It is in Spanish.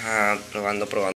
Ajá, probando, probando.